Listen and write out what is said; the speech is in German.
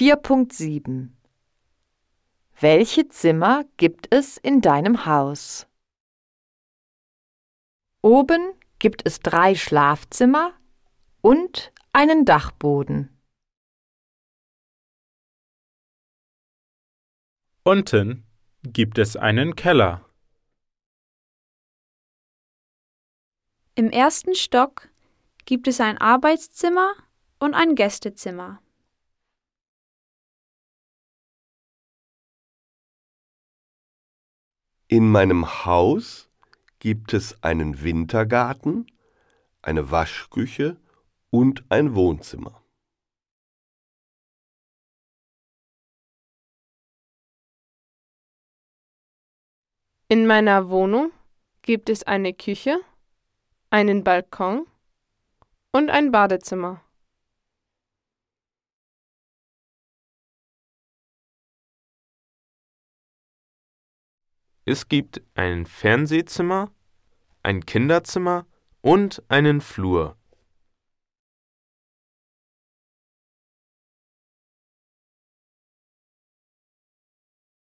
4.7 Welche Zimmer gibt es in deinem Haus? Oben gibt es drei Schlafzimmer und einen Dachboden. Unten gibt es einen Keller. Im ersten Stock gibt es ein Arbeitszimmer und ein Gästezimmer. In meinem Haus gibt es einen Wintergarten, eine Waschküche und ein Wohnzimmer. In meiner Wohnung gibt es eine Küche, einen Balkon und ein Badezimmer. Es gibt ein Fernsehzimmer, ein Kinderzimmer und einen Flur